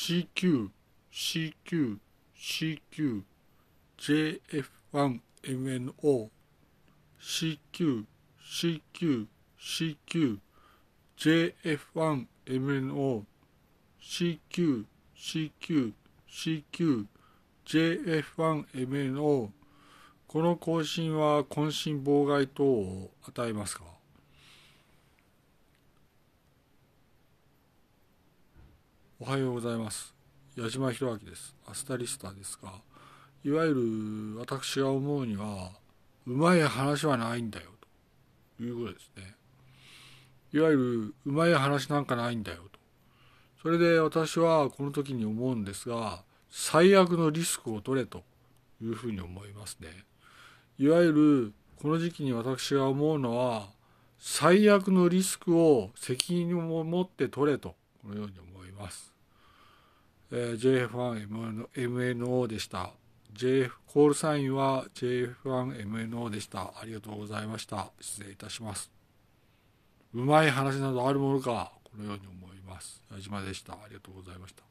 CQ、CQ、CQ、JF1MNO、CQ、CQ、CQ、JF1MNO、CQ、CQ、CQ、JF1MNO この更新は渾身妨害等を与えますかおはようございます。矢島弘明です。アスタリスタですがいわゆる私が思うにはうまい話はないんだよということですね。いわゆるうまい話なんかないんだよと。それで私はこの時に思うんですが最悪のリスクを取れというふうに思いますね。いわゆるこの時期に私が思うのは最悪のリスクを責任を持って取れとこのように思います。ますえー、JF1MNO でした。JF コールサインは JF1MNO でした。ありがとうございました。失礼いたします。うまい話などあるものかこのように思います。矢島でした。ありがとうございました。